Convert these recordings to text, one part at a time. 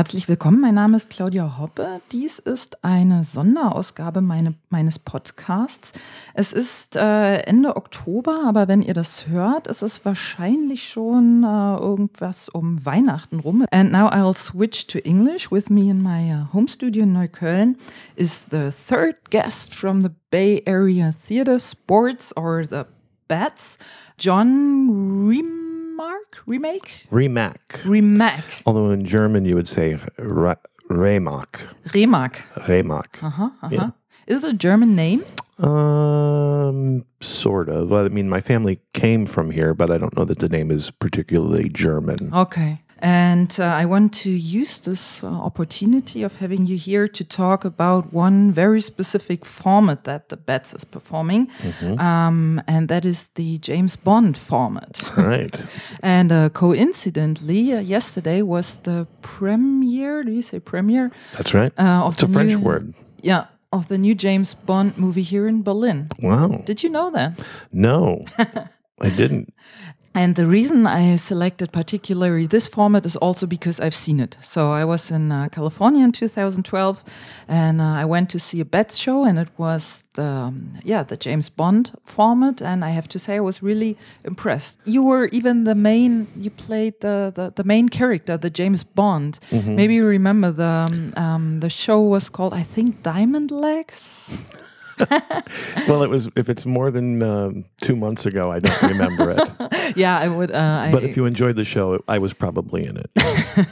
Herzlich willkommen, mein Name ist Claudia Hoppe. Dies ist eine Sonderausgabe meine, meines Podcasts. Es ist äh, Ende Oktober, aber wenn ihr das hört, ist es wahrscheinlich schon äh, irgendwas um Weihnachten rum. And now I'll switch to English. With me in my uh, home studio in Neukölln is the third guest from the Bay Area Theater Sports or the Bats, John Riemann. Remake? Remak. Remak. Although in German you would say re- Remak. Remak. Remak. Uh-huh. Yeah. Is it a German name? Um, sort of. I mean, my family came from here, but I don't know that the name is particularly German. Okay. And uh, I want to use this uh, opportunity of having you here to talk about one very specific format that the Bats is performing, um, and that is the James Bond format. Right. and uh, coincidentally, uh, yesterday was the premiere. Do you say premiere? That's right. Uh, of it's a the French new- word. Yeah, of the new James Bond movie here in Berlin. Wow. Did you know that? No, I didn't. And the reason I selected particularly this format is also because I've seen it. So I was in uh, California in 2012, and uh, I went to see a Bats show, and it was the um, yeah the James Bond format, and I have to say I was really impressed. You were even the main. You played the the, the main character, the James Bond. Maybe you remember the um, um, the show was called I think Diamond Legs. Well, it was. If it's more than um, two months ago, I don't remember it. yeah, I would. Uh, I, But if you enjoyed the show, I was probably in it.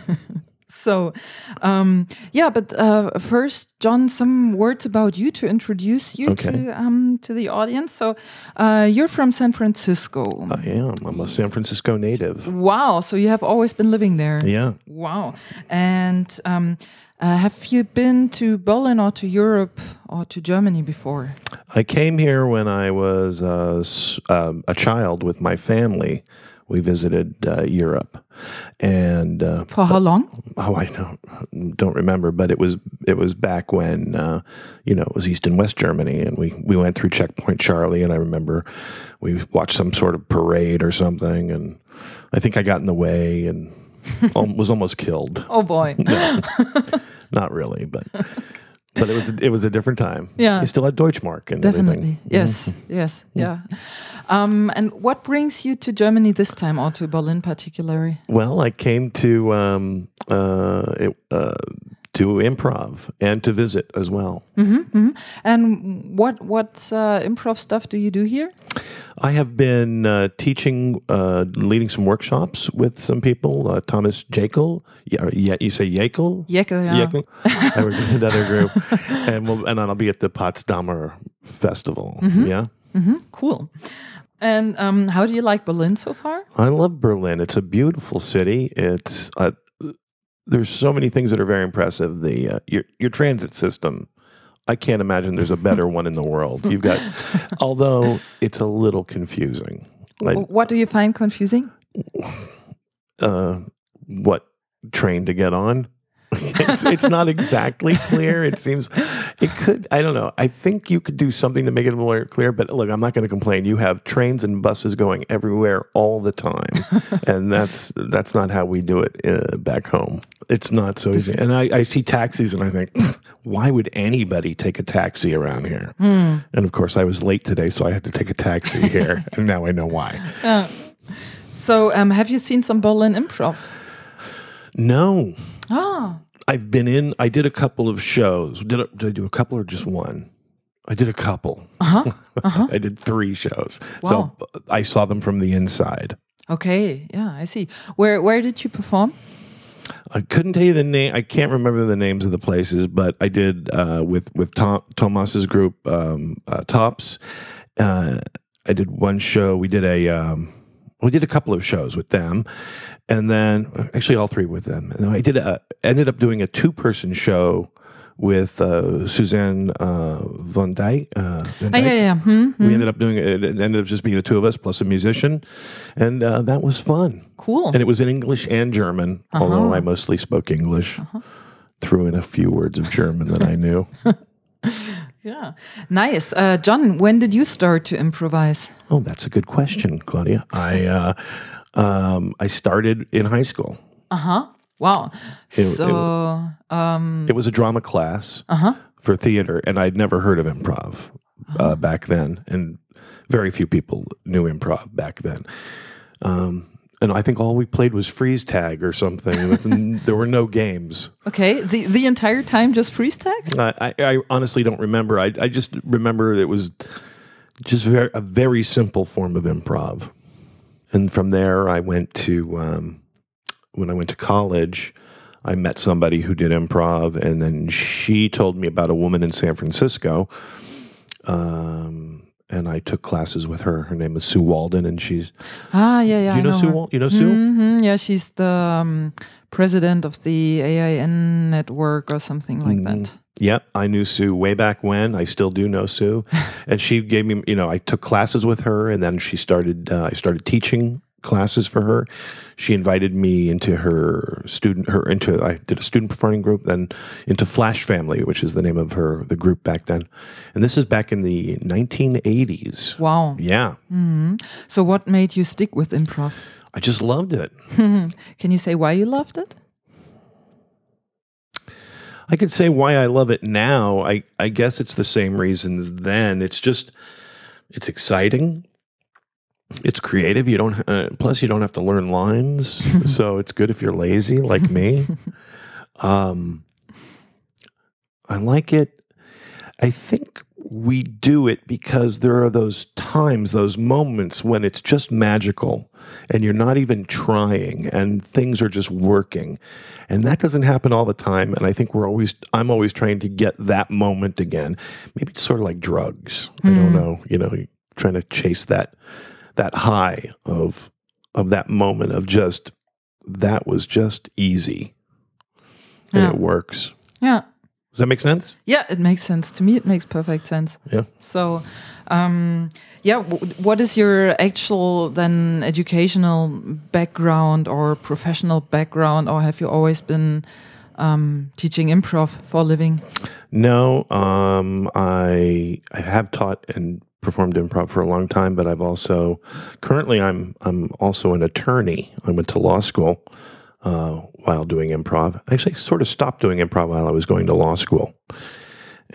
So, um, yeah, but uh, first, John, some words about you to introduce you Okay. to um, to the audience. So, uh, you're from San Francisco. I am. I'm a San Francisco native. wow! So you have always been living there. Yeah. Wow! And um, uh, have you been to Berlin or to Europe or to Germany before? I came here when I was uh, s- um, a child with my family. We visited uh, Europe, and uh, For how long? oh, I don't don't remember, but it was it was back when uh, you know it was East and West Germany, and we we went through Checkpoint Charlie, and I remember we watched some sort of parade or something, and I think I got in the way and was almost killed. Oh boy! Not really, but but it was it was a different time. Yeah. you still had Deutschmark and Definitely. everything. Yes. Yes. Yeah. Um, and what brings you to Germany this time, or to Berlin particularly? Well, I came to um, uh, it, uh, to improv and to visit as well. And what what uh, improv stuff do you do here? I have been uh, teaching, uh, leading some workshops with some people. Uh, Thomas Jekyll, yeah, you say Jekyll? Jekyll, yeah. Jekyll. I work with another group, and we'll, and I'll be at the Potsdamer Festival. Yeah, Cool. And um, how do you like Berlin so far? I love Berlin. It's a beautiful city. It's uh, there's so many things that are very impressive. The uh, your your transit system. I can't imagine there's a better one in the world. You've got, although it's a little confusing. Like what do you find confusing? uh, what train to get on. It's, it's not exactly clear. It seems it could. I don't know. I think you could do something to make it more clear. But look, I'm not going to complain. You have trains and buses going everywhere all the time, and that's that's not how we do it uh, back home. It's not so easy. And I, I see taxis, and I think, why would anybody take a taxi around here? And of course, I was late today, so I had to take a taxi here, and now I know why. So, um, have you seen some Berlin improv? No, Ah, I've been in. I did a couple of shows. Did I, did I do a couple or just one? I did a couple. Uh-huh. I did three shows. Wow. So I saw them from the inside. okay. Yeah, I see. Where where did you perform? I couldn't tell you the name. I can't remember the names of the places, but I did uh, with with Tom, Tomas's group, um, uh, Tops. Uh, I did one show. We did a um, we did a couple of shows with them, and then actually all three with them. And I did a, ended up doing a two person show with uh, Suzanne uh, Van Dyke. Uh, Van Ah, yeah, yeah. Hmm? We ended up doing it. It ended up just being the two of us plus a musician, and uh, that was fun. Cool. And it was in English and German, although I mostly spoke English. Threw in a few words of German that I knew. Yeah. Nice. Uh, John, when did you start to improvise? oh, that's a good question, Claudia. I uh, um, I started in high school. Uh huh. Wow. It- it- so, um, It was a drama class uh huh. for theater, and I'd never heard of improv uh, back then, and very few people knew improv back then. Um, and I think all we played was freeze tag or something. there were no games. Okay. The the entire time just freeze tag. I, I, I honestly don't remember. I, I just remember it was just very, a very simple form of improv. And from there, I went to um, when I went to college. I met somebody who did improv, and then she told me about a woman in San Francisco. Um, and I took classes with her. Her name is Sue Walden, and she's. Ah, yeah, yeah. Do you I know, Sue? her. You know Sue? hmm Yeah, she's the um, president of the AIN network or something like Mm-hmm. that. Yep, I knew Sue way back when. I still do know Sue, and she gave me. You know, I took classes with her, and then she started. Uh, I started teaching classes for her. She invited me into her student. Her into. I did a student performing group, then into Flash Family, which is the name of her the group back then, and this is back in the 1980s. Wow. Yeah, mm-hmm. So, what made you stick with improv? I just loved it. Can you say why you loved it? I could say why I love it now. I, I guess it's the same reasons then. It's just, it's exciting. It's creative. You don't, uh, plus you don't have to learn lines. so it's good if you're lazy like me. Um, I like it. I think we do it because there are those times, those moments when it's just magical and you're not even trying and things are just working. And that doesn't happen all the time. And I think we're always, I'm always trying to get that moment again. Maybe it's sort of like drugs. I don't know, you know, trying to chase that, that high of, of that moment of just, that was just easy. And Yeah. it works. Yeah. Does that make sense? Yeah, it makes sense. To me, it makes perfect sense. Yeah. So, um, yeah, w- what is your actual then educational background or professional background, or have you always been um, teaching improv for a living? No, um, I I have taught and performed improv for a long time, but I've also currently I'm I'm also an attorney. I went to law school uh, while doing improv. I actually sort of stopped doing improv while I was going to law school,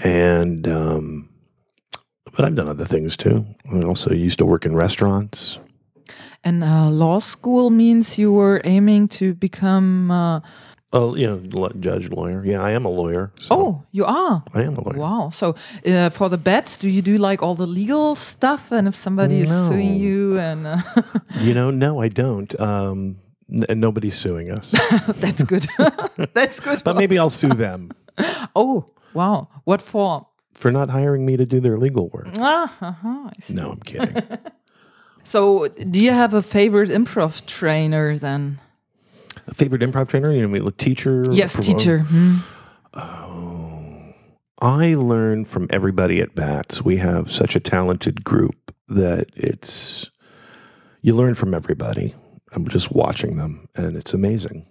and um, but I've done other things too. I also used to work in restaurants. And uh, law school means you were aiming to become. Uh, Oh, you know, judge, lawyer. Yeah, I am a lawyer. so oh, you are. I am a lawyer. Wow. So uh, for the bets, do you do like all the legal stuff? And if somebody is suing you, and uh, You know, no, I don't. Um, n- nobody's suing us. that's good. that's good. But maybe I'll sue them Oh, wow. What for? for not hiring me to do their legal work. Ah, uh-huh, I see. No, I'm kidding. So, do you have a favorite improv trainer then? A favorite improv trainer? You know, a teacher? Yes, teacher. Hmm. I learn from everybody at Bats. We have such a talented group that it's you learn from everybody. I'm just watching them, and it's amazing.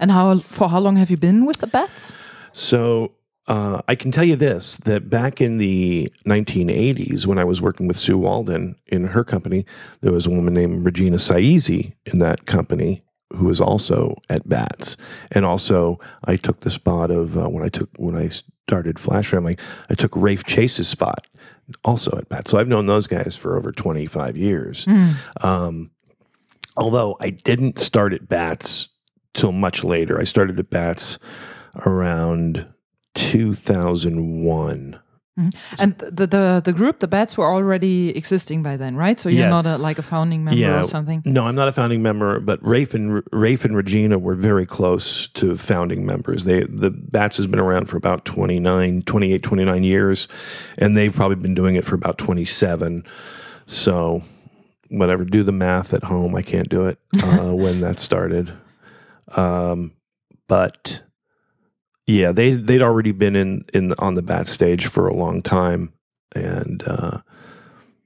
And how for how long have you been with the bats? So uh, I can tell you this: that back in the 1980s, when I was working with Sue Walden in her company, there was a woman named Regina Saisi in that company who was also at Bats, and also I took the spot of uh, when I took when I started Flash Family, I took Rafe Chase's spot, also at Bats. So I've known those guys for over 25 years. Um, although I didn't start at Bats till much later. I started at Bats around 2001. And the the the group, the bats, were already existing by then, right? So you're Yeah. not a, like a founding member or something. No, I'm not a founding member, but Rafe and Rafe and Regina were very close to founding members. They the Bats has been around for about 29, 28, 29 years, and they've probably been doing it for about 27. So, whatever, do the math at home. I can't do it uh, when that started. Um, but yeah, they they'd already been in in on the bat stage for a long time, and uh,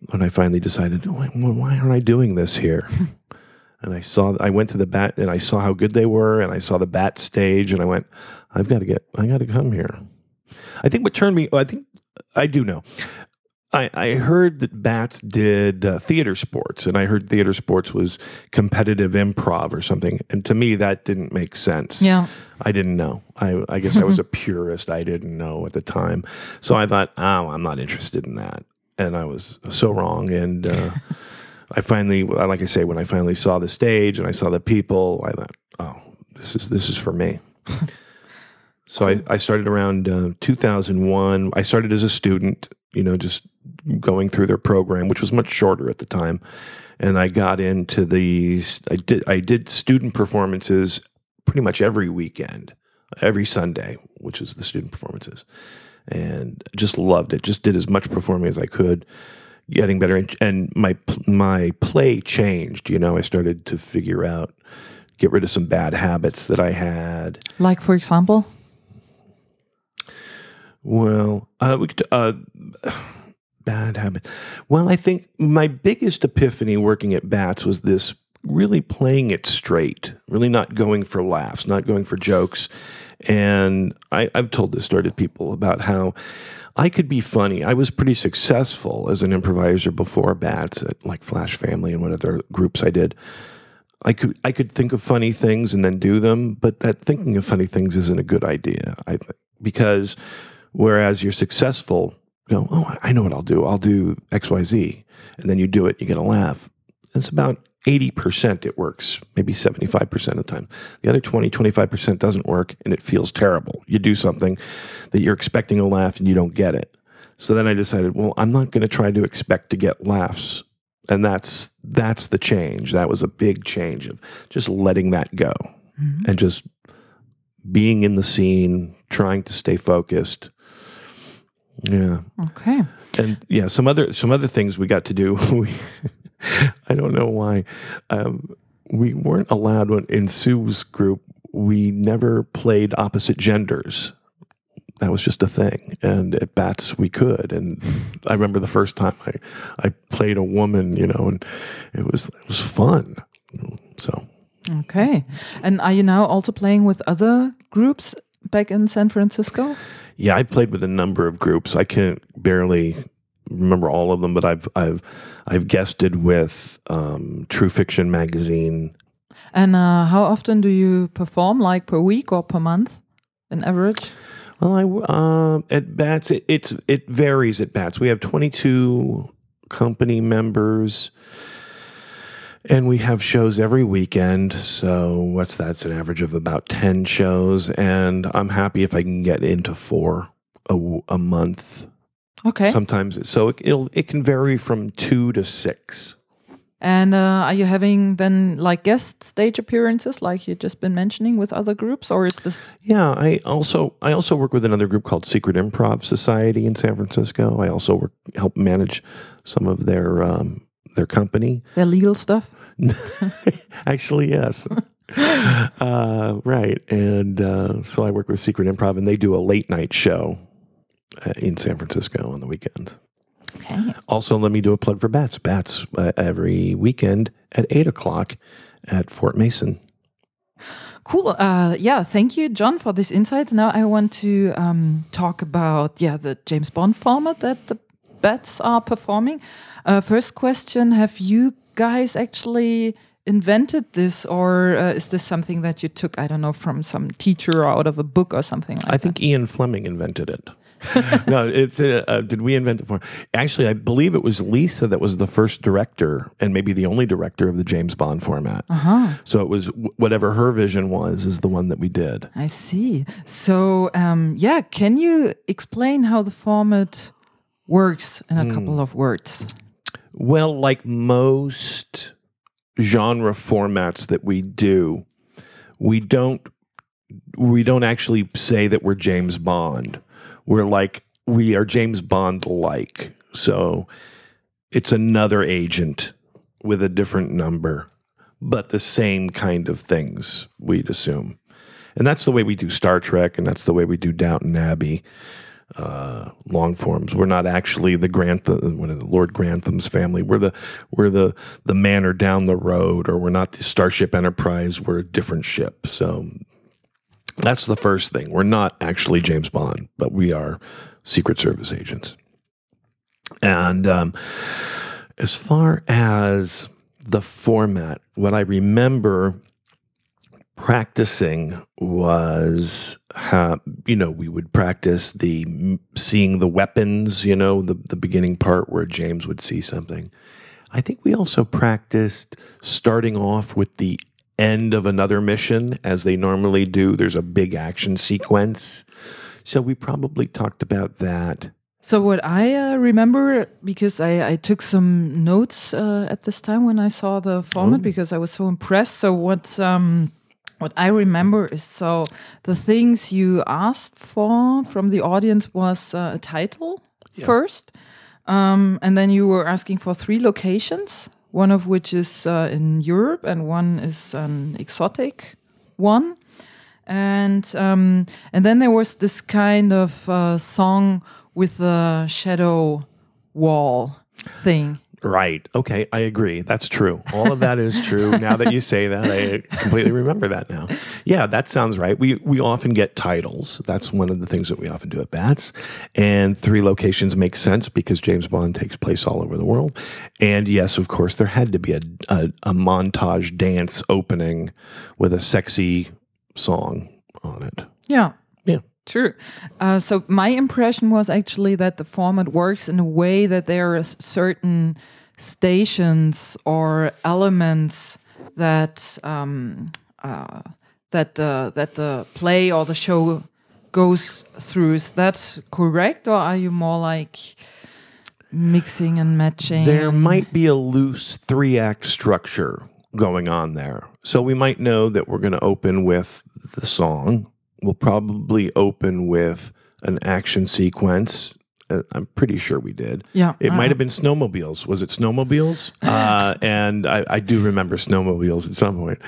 when I finally decided, why, why aren't I doing this here? and I saw, I went to the bat and I saw how good they were, and I saw the bat stage, and I went, I've got to get, I got to come here. I think what turned me, I think I do know. I, I heard that Bats did uh, theater sports, and I heard theater sports was competitive improv or something. And to me, that didn't make sense. Yeah. I didn't know. I, I guess I was a purist. I didn't know at the time. So I thought, oh, I'm not interested in that. And I was so wrong. And uh, I finally, like I say, when I finally saw the stage and I saw the people, I thought, oh, this is this is for me. so I, I started around uh, 2001. I started as a student, you know, just going through their program, which was much shorter at the time. And I got into the I did I did student performances pretty much every weekend, every Sunday, which is the student performances, and just loved it. Just did as much performing as I could, getting better. And, and my my play changed. You know, I started to figure out, get rid of some bad habits that I had. Like, for example? Well, uh, we could, uh, bad habit. Well, I think my biggest epiphany working at Bats was this really playing it straight, really not going for laughs, not going for jokes. And I, I've told this story to people about how I could be funny. I was pretty successful as an improviser before Bats at like Flash Family and what other groups I did. I could I could think of funny things and then do them, but that thinking of funny things isn't a good idea. I think because whereas you're successful, you oh, I know what I'll do. I'll do X Y Z, and then you do it, you get a laugh. It's about 80% it works, maybe 75% of the time. The other 20, 25% doesn't work and it feels terrible. You do something that you're expecting a laugh and you don't get it. So then I decided, well, I'm not going to try to expect to get laughs. And that's that's the change. That was a big change of just letting that go mm-hmm. and just being in the scene, trying to stay focused. Yeah. Okay. And yeah, some other some other things we got to do. I don't know why. Um, we weren't allowed when, in Sue's group. We never played opposite genders. That was just a thing. And at Bats, we could. And I remember the first time I, I played a woman, you know, and it was it was fun. So okay. And are you now also playing with other groups back in San Francisco? Yeah, I played with a number of groups. I can't barely remember all of them, but I've I've I've guested with um, True Fiction magazine. And uh, how often do you perform? Like per week or per month, in average? Well, I uh, at Bats it, it's it varies at Bats. We have twenty two company members. And we have shows every weekend. So, what's that? It's an average of about 10 shows. And I'm happy if I can get into four a, a month Okay. Sometimes, so it, it'll it can vary from two to six. And uh, are you having then like guest stage appearances, like you've just been mentioning, with other groups, or is this? Yeah, I also I also work with another group called Secret Improv Society in San Francisco. I also work help manage some of their um, their company. Their legal stuff. Actually, yes. uh, right, and uh, so I work with Secret Improv, and they do a late night show in San Francisco on the weekends. Okay. Also, let me do a plug for Bats. Bats uh, every weekend at eight o'clock at Fort Mason. Cool. Uh, yeah, thank you, John, for this insight. Now I want to um, talk about yeah the James Bond format that the Bats are performing. Uh, first question: Have you guys actually invented this, or uh, is this something that you took? I don't know from some teacher or out of a book or something like I that? think Ian Fleming invented it. no, it's uh, uh, did we invent the form? Actually, I believe it was Lisa that was the first director and maybe the only director of the James Bond format. Uh-huh. So it was whatever her vision was is the one that we did. I see. So um, yeah, can you explain how the format works in a mm. couple of words? Well, like most genre formats that we do, we don't we don't actually say that we're James Bond we're like we are James Bond like. So it's another agent with a different number, but the same kind of things, we'd assume. And that's the way we do Star Trek, and that's the way we do Downton Abbey uh, long forms. We're not actually the Grantham, Lord Grantham's family. We're the we're the the manor down the road, or we're not the Starship Enterprise. We're a different ship. So that's the first thing. We're not actually James Bond, but we are Secret Service agents. And um, as far as the format, what I remember practicing was how you know we would practice the seeing the weapons you know the the beginning part where James would see something I think we also practiced starting off with the end of another mission as they normally do there's a big action sequence. So we probably talked about that. So what I uh, remember, because I, I took some notes uh, at this time when I saw the format, because I was so impressed. So what um, what I remember is so the things you asked for from the audience was uh, a title first, um, and then you were asking for three locations, one of which is uh, in Europe, and one is an exotic one and um, and then there was this kind of uh, song with a shadow wall thing. Right. Okay. I agree. That's true. All of that is true. now that you say that, I completely remember that now. Yeah, that sounds right. We we often get titles. That's one of the things that we often do at Bats. And three locations make sense because James Bond takes place all over the world. And yes, of course, there had to be a a, a montage dance opening with a sexy song on it. Yeah. Yeah. True. Uh, so my impression was actually that the format works in a way that there are certain stations or elements that um, uh, that the that the play or the show goes through. Is that correct, or are you more like mixing and matching? There might be a loose three act structure going on there. So we might know that we're going to open with the song. We'll probably open with an action sequence. Uh, I'm pretty sure we did. Yeah, It uh, might have been snowmobiles. Was it snowmobiles? Uh, and I, I do remember snowmobiles at some point.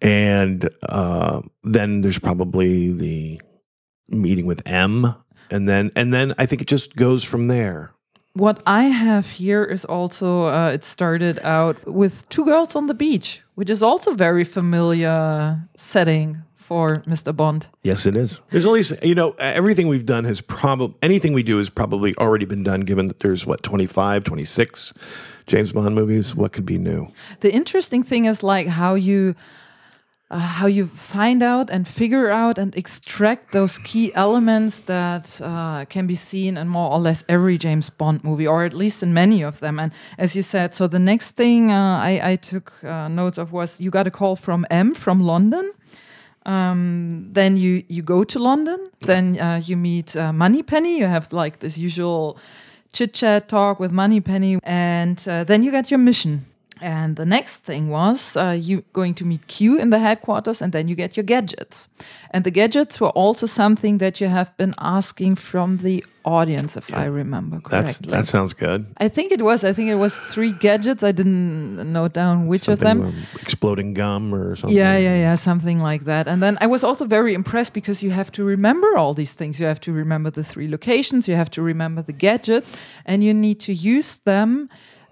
And uh, then there's probably the meeting with M. And then and then I think it just goes from there. What I have here is also uh, it started out with two girls on the beach, which is also very familiar setting for Mr. Bond. Yes, it is. There's only, s- you know, everything we've done has probably, anything we do has probably already been done, given that there's what, 25, 26 James Bond movies. What could be new? The interesting thing is like how you uh, how you find out and figure out and extract those key elements that uh, can be seen in more or less every James Bond movie, or at least in many of them. And as you said, so the next thing uh, I, I took uh, notes of was you got a call from M from London. Um, then you you go to London. Then uh, you meet uh, Moneypenny. You have like this usual chit chat talk with Moneypenny, and uh, then you get your mission. And the next thing was uh, you going to meet Q in the headquarters, and then you get your gadgets. And the gadgets were also something that you have been asking from the audience, if I remember That's correctly. That sounds good. I think it was. I think it was three gadgets. I didn't note down which of them. Something, exploding gum or something. Yeah, yeah, yeah, something like that. And then I was also very impressed because you have to remember all these things. You have to remember the three locations, you have to remember the gadgets, and you need to use them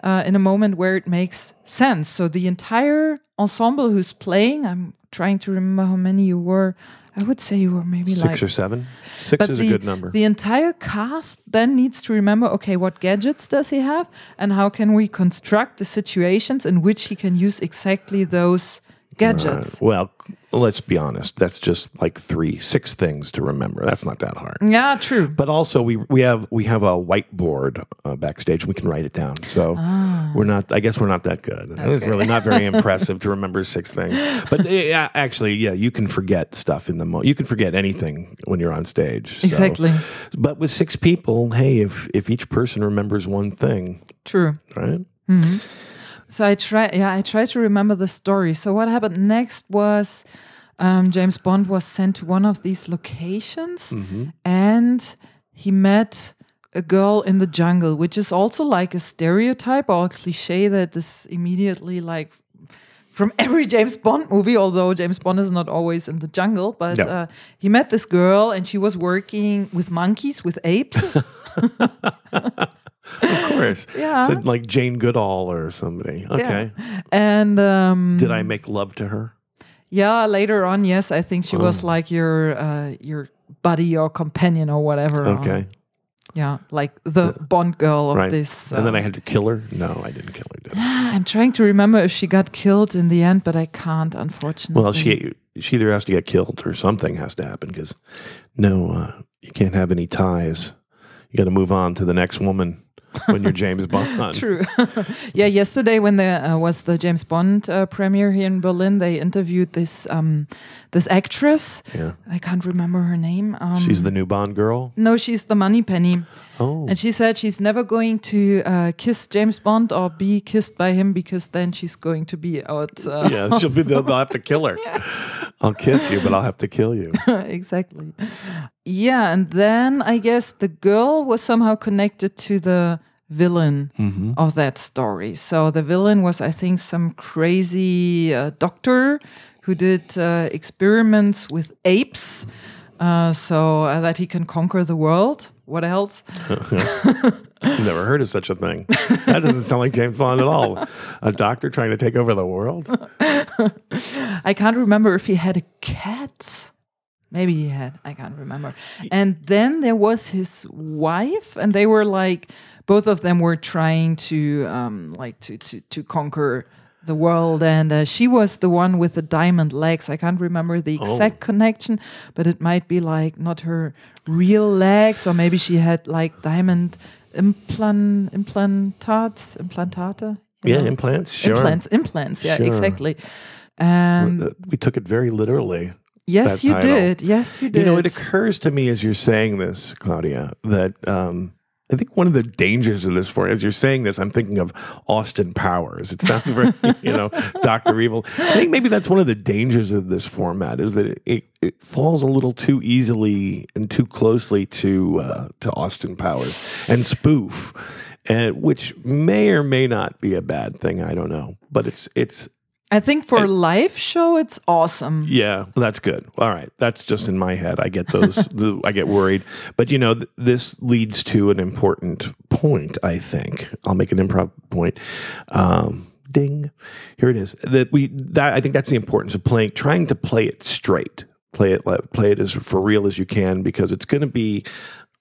uh, in a moment where it makes sense. So the entire ensemble who's playing, I'm trying to remember how many you were. I would say you were maybe Six like or seven. Six but is the, a good number. The entire cast then needs to remember okay, what gadgets does he have, and how can we construct the situations in which he can use exactly those gadgets? well, let's be honest. That's just like three, six things to remember. That's not that hard. Yeah, true. But also, we we have we have a whiteboard uh, backstage. We can write it down. So Ah. we're not. I guess we're not that good. It's really not very impressive to remember six things. But yeah, actually, yeah, you can forget stuff in the mo. You can forget anything when you're on stage. So- Exactly. But with six people, hey, if if each person remembers one thing, True. right? So I try. Yeah, I try to remember the story. So what happened next was um, James Bond was sent to one of these locations, and he met a girl in the jungle, which is also like a stereotype or a cliche that is immediately like from every James Bond movie, although James Bond is not always in the jungle. But No. uh, he met this girl, and she was working with monkeys, with apes. Of course. Yeah. So like Jane Goodall or somebody. Okay. and um, Did I make love to her? Yeah, later on, yes, I think she was Oh. like your uh, your buddy or companion or whatever. Okay. on- Yeah, like the Bond girl of right? this. and then I uh, had to kill her. No, I didn't kill her. Did I? I'm trying to remember if she got killed in the end, but I can't, unfortunately. Well, she she either has to get killed or something has to happen because no, uh, you can't have any ties. You got to move on to the next woman when you're James Bond. True. yeah, yesterday when there uh, was the James Bond uh, premiere here in Berlin, they interviewed this um, this actress. Yeah, I can't remember her name. Um, she's the new Bond girl. no, she's the Moneypenny, Oh, and she said she's never going to uh, kiss James Bond or be kissed by him because then she's going to be out. Uh, yeah, she'll be. They'll, they'll have to kill her. I'll kiss you, but I'll have to kill you. exactly. Yeah, and then I guess the girl was somehow connected to the villain Mm-hmm. of that story. So the villain was, I think, some crazy uh, doctor who did uh, experiments with apes. Uh, so uh, that he can conquer the world. What else? Never heard of such a thing. That doesn't sound like James Bond at all. A doctor trying to take over the world. I can't remember if he had a cat. Maybe he had. I can't remember. And then there was his wife, and they were like, both of them were trying to, um, like, to to to conquer the world. And uh, she was the one with the diamond legs. I can't remember the exact connection, but it might be like not her real legs, or maybe she had like diamond implant implantats implantata. Yeah, know? implants. Sure. implants implants yeah Sure. exactly and Uh, We took it very literally. Yes you title. did yes you did You know, it occurs to me as you're saying this, Claudia, that um, I think one of the dangers of this for as you're saying this, I'm thinking of Austin Powers. It sounds very, you know, Doctor Evil. I think maybe that's one of the dangers of this format is that it, it, it falls a little too easily and too closely to uh, to Austin Powers and spoof, and which may or may not be a bad thing. I don't know, but it's it's i think for a live show it's awesome yeah, that's good. All right, that's just in my head. I get those. the, I get worried, but you know, th- this leads to an important point. I think I'll make an improv point. Um, ding, here it is. That we that I think that's the importance of playing, trying to play it straight. Play it, play it as for real as you can, because it's going to be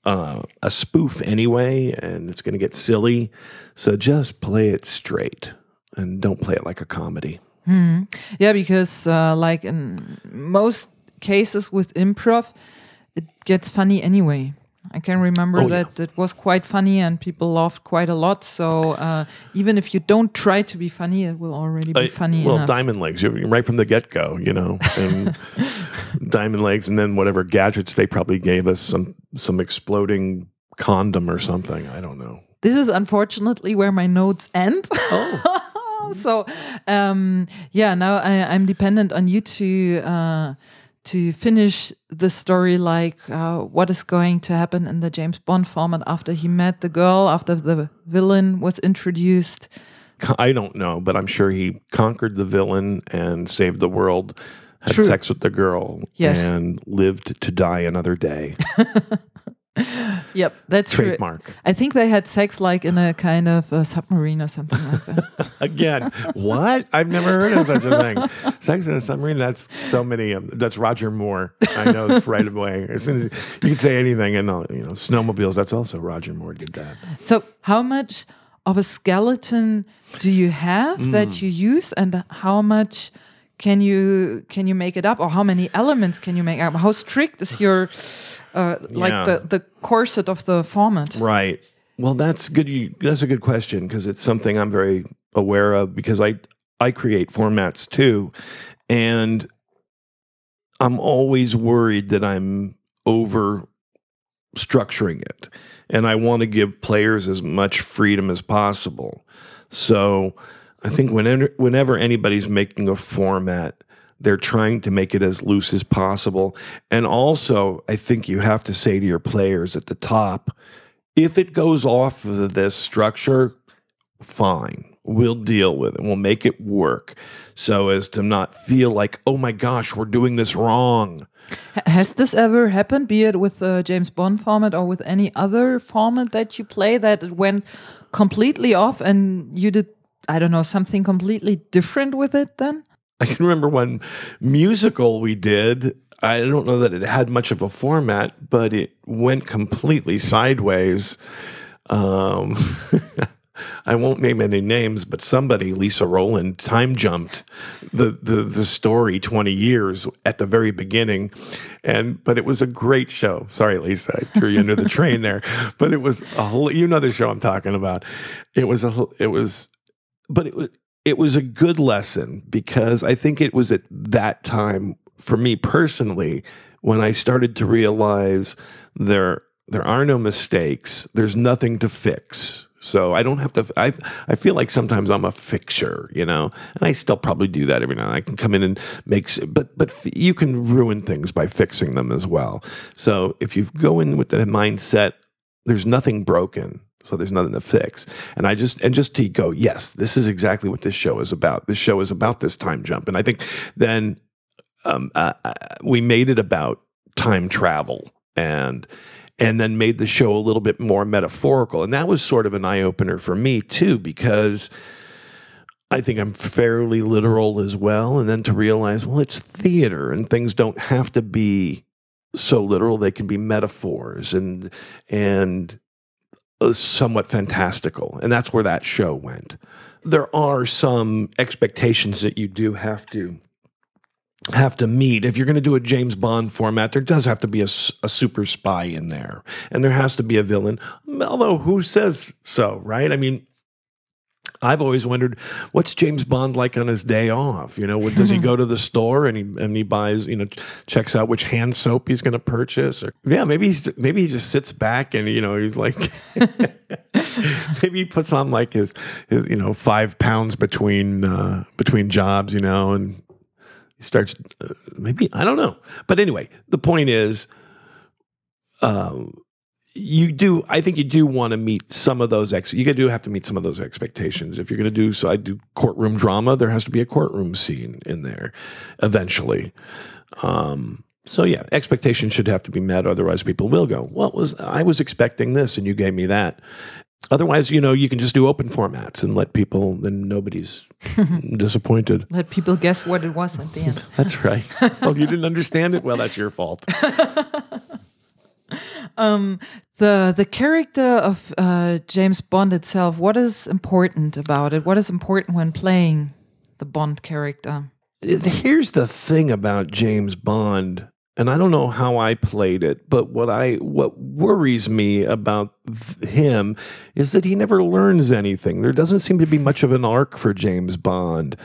uh, a spoof anyway, and it's going to get silly. So just play it straight, and don't play it like a comedy. Yeah because uh, like in most cases with improv it gets funny anyway i can remember Oh, yeah. that it was quite funny and people laughed quite a lot so uh, even if you don't try to be funny it will already be Uh, funny well, enough diamond legs, right from the get go, you know, and diamond legs, and then whatever gadgets they probably gave us, some some exploding condom or something. I don't know. This is unfortunately where my notes end. Oh, so, um, yeah, now I, I'm dependent on you to uh, to finish the story. Like, uh, what is going to happen in the James Bond format after he met the girl, after the villain was introduced? I don't know, but I'm sure he conquered the villain and saved the world. Had True. sex with the girl Yes. and lived to die another day. Yep, that's true. Trademark. I think they had sex like in a kind of a submarine or something like that. Again, what? I've never heard of such a thing. Sex in a submarine. That's so many. of That's Roger Moore. I know right away. As soon as you can say anything, and you know, snowmobiles. That's also Roger Moore did that. So, how much of a skeleton do you have Mm. that you use, and how much can you can you make it up, or how many elements can you make up? How strict is your uh, like Yeah. the the corset of the format? Right. Well, that's good. You, that's a good question because it's something I'm very aware of because I I create formats too, and I'm always worried that I'm over structuring it, and I want to give players as much freedom as possible. So I think whenever whenever anybody's making a format, they're trying to make it as loose as possible. And also, I think you have to say to your players at the top, if it goes off of this structure, fine. We'll deal with it. We'll make it work so as to not feel like, oh my gosh, we're doing this wrong. Has this ever happened, be it with the James Bond format or with any other format that you play, that it went completely off and you did, I don't know, something completely different with it then? I can remember one musical we did I don't know that it had much of a format, but it went completely sideways. Um, I won't name any names, but somebody, Lisa Rowland, time jumped the, the the story twenty years at the very beginning, and but it was a great show. Sorry, Lisa, I threw you under the train there, but it was a whole. You know the show I'm talking about. It was a it was, but it was it was a good lesson because I think it was at that time for me personally when I started to realize there there are no mistakes. There's nothing to fix. So I don't have to. I I feel like sometimes I'm a fixer, you know, and I still probably do that every now. and I can come in and make, but but you can ruin things by fixing them as well. So if you go in with the mindset, there's nothing broken, so there's nothing to fix. And I just and just to go, yes, this is exactly what this show is about. This show is about this time jump, and I think then um, uh, uh we made it about time travel and and then made the show a little bit more metaphorical. And that was sort of an eye opener for me, too, because I think I'm fairly literal as well. And then to realize, well, it's theater and things don't have to be so literal, they can be metaphors and, and, Uh, somewhat fantastical. And that's where that show went. There are some expectations that you do have to have to meet. If you're going to do a James Bond format, there does have to be a, a, super spy in there, and there has to be a villain. Although, who says so, right? I mean, I've always wondered what's James Bond like on his day off. You know, does he go to the store and he and he buys, you know, checks out which hand soap he's going to purchase, or yeah, maybe he's maybe he just sits back and you know he's like. maybe he puts on like his, his, you know five pounds between uh, between jobs you know and he starts, uh, maybe, I don't know. But anyway, the point is, um, you do, I think you do want to meet some of those, ex- you do have to meet some of those expectations. If you're going to do, so I do courtroom drama, there has to be a courtroom scene in there eventually. Um, so yeah, expectations should have to be met, otherwise people will go. Well, was I was expecting this, and you gave me that, Otherwise, you know, you can just do open formats and let people, then nobody's disappointed. Let people guess what it was at the end. that's right. Oh, you didn't understand it? Well, that's your fault. um, the the character of uh, James Bond itself. What is important about it? What is important when playing the Bond character? Here's the thing about James Bond and I don't know how I played it, but what I what worries me about him is that he never learns anything. There doesn't seem to be much of an arc for James Bond.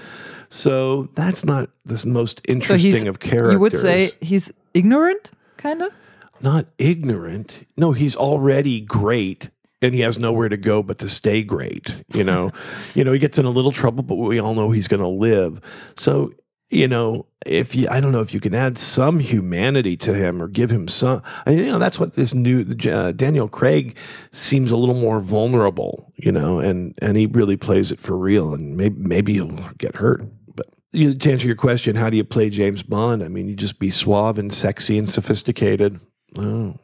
So that's not the most interesting so of characters. You would say he's ignorant, kind of? Not ignorant. No, he's already great and he has nowhere to go but to stay great you know you know he gets in a little trouble but we all know he's going to live so you know, if you, I don't know if you can add some humanity to him or give him some, I mean, you know, that's what this new uh, Daniel Craig seems a little more vulnerable, you know, and and he really plays it for real, and maybe maybe he'll get hurt. But you, to answer your question, how do you play James Bond? I mean, you just be suave and sexy and sophisticated. Oh,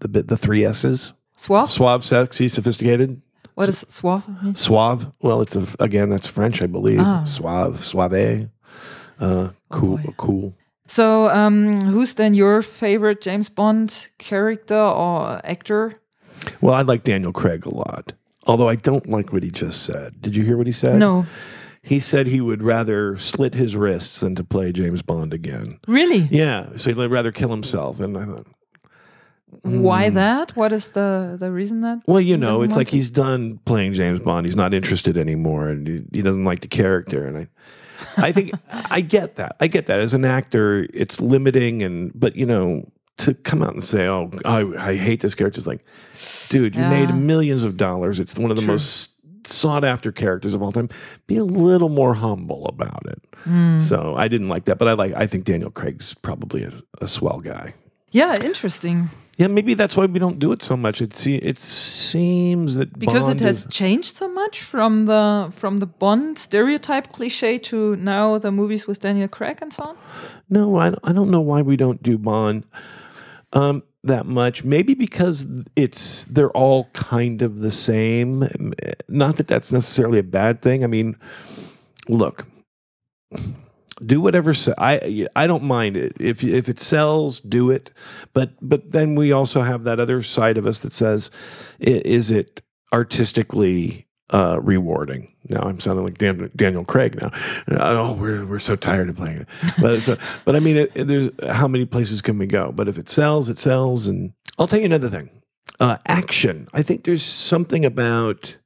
the the three S's. Suave, suave, sexy, sophisticated. What is suave? Suave. Well, it's a, again that's French, I believe. Ah. Suave, suave. Uh, cool, oh cool. So, um, who's then your favorite James Bond character or actor? Well, I like Daniel Craig a lot, although I don't like what he just said. Did you hear what he said? No. He said he would rather slit his wrists than to play James Bond again. Really? Yeah. So he'd rather kill himself. And I thought, why hmm. that? What is the the reason that? Well, you know, it's like to? he's done playing James Bond. He's not interested anymore, and he, he doesn't like the character. And I, I think I get that. I get that. As an actor, it's limiting, and but you know, to come out and say, "Oh, I, I hate this character," is like, dude, you yeah. made millions of dollars. It's one of the True. most sought after characters of all time. Be a little more humble about it. Mm. So I didn't like that, but I like. I think Daniel Craig's probably a, a swell guy. Yeah, interesting. Yeah, maybe that's why we don't do it so much. It see, it seems that because Bond it has is, changed so much from the from the Bond stereotype cliche to now the movies with Daniel Craig and so on. No, I I don't know why we don't do Bond um, that much. Maybe because it's they're all kind of the same. Not that that's necessarily a bad thing. I mean, look, do whatever I I don't mind it if if it sells, do it. But but then we also have that other side of us that says, is it artistically uh, rewarding? Now I'm sounding like Dan, Daniel Craig now. Oh, we're we're so tired of playing it. But so, but I mean, it, it- there's how many places can we go? But if it sells, it sells. And I'll tell you another thing. Uh, action. I think there's something about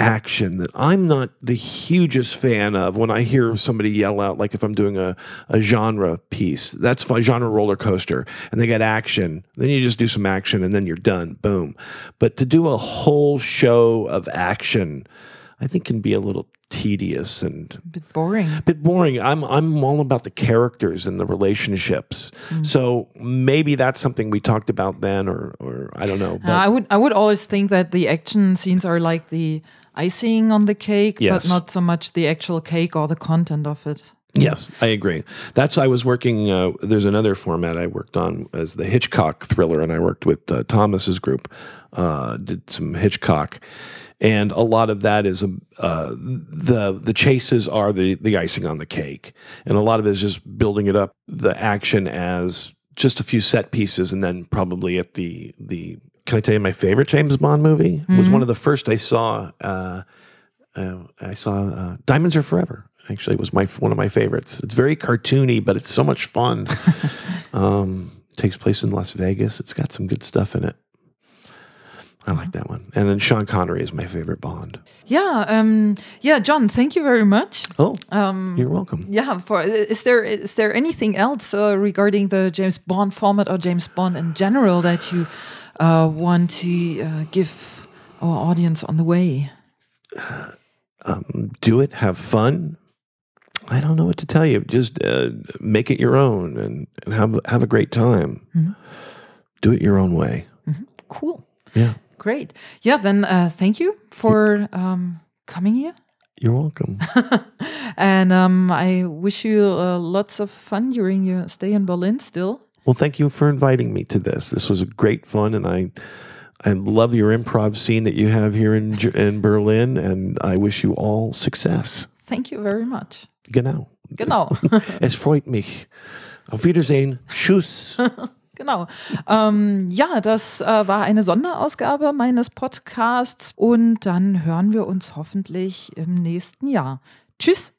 action that I'm not the hugest fan of when I hear somebody yell out, like if I'm doing a, a genre piece, that's fine, genre roller coaster, and they get action, then you just do some action and then you're done, boom. But to do a whole show of action, I think can be a little tedious and A bit boring. a bit boring. I'm I'm all about the characters and the relationships. So maybe that's something we talked about then, or or I don't know. Uh, I would I would always think that the action scenes are like the icing on the cake, Yes. but not so much the actual cake or the content of it. Yes, I agree. That's I was working. Uh, there's another format I worked on as the Hitchcock thriller, and I worked with uh, Thomas's group. Uh, did some Hitchcock, and a lot of that is um, uh, the the chases are the the icing on the cake, and a lot of it is just building it up, the action as just a few set pieces, and then probably at the the. Can I tell you my favorite James Bond movie? It was one of the first I saw. Uh, uh, I saw uh, Diamonds Are Forever. Actually, it was my one of my favorites. It's very cartoony, but it's so much fun. um, takes place in Las Vegas. It's got some good stuff in it. I like that one. And then Sean Connery is my favorite Bond. Yeah, um, yeah, John, thank you very much. Oh, you're welcome. Yeah, for is there is there anything else uh, regarding the James Bond format or James Bond in general that you want to uh, give our audience on the way? Um, do it. Have fun. I don't know what to tell you. Just uh, make it your own and, and have have a great time. Do it your own way. Cool, Yeah, great. Yeah, then uh, thank you for um, coming here. you're welcome. And um, I wish you uh, lots of fun during your stay in Berlin still. Well, thank you for inviting me to this. This was great fun, and I I love your improv scene that you have here in in Berlin, and I wish you all success. Thank you very much. Genau. Genau. Es freut mich. Auf Wiedersehen. Tschüss. Genau. Ähm, ja, das äh, war eine Sonderausgabe meines Podcasts und dann hören wir uns hoffentlich im nächsten Jahr. Tschüss.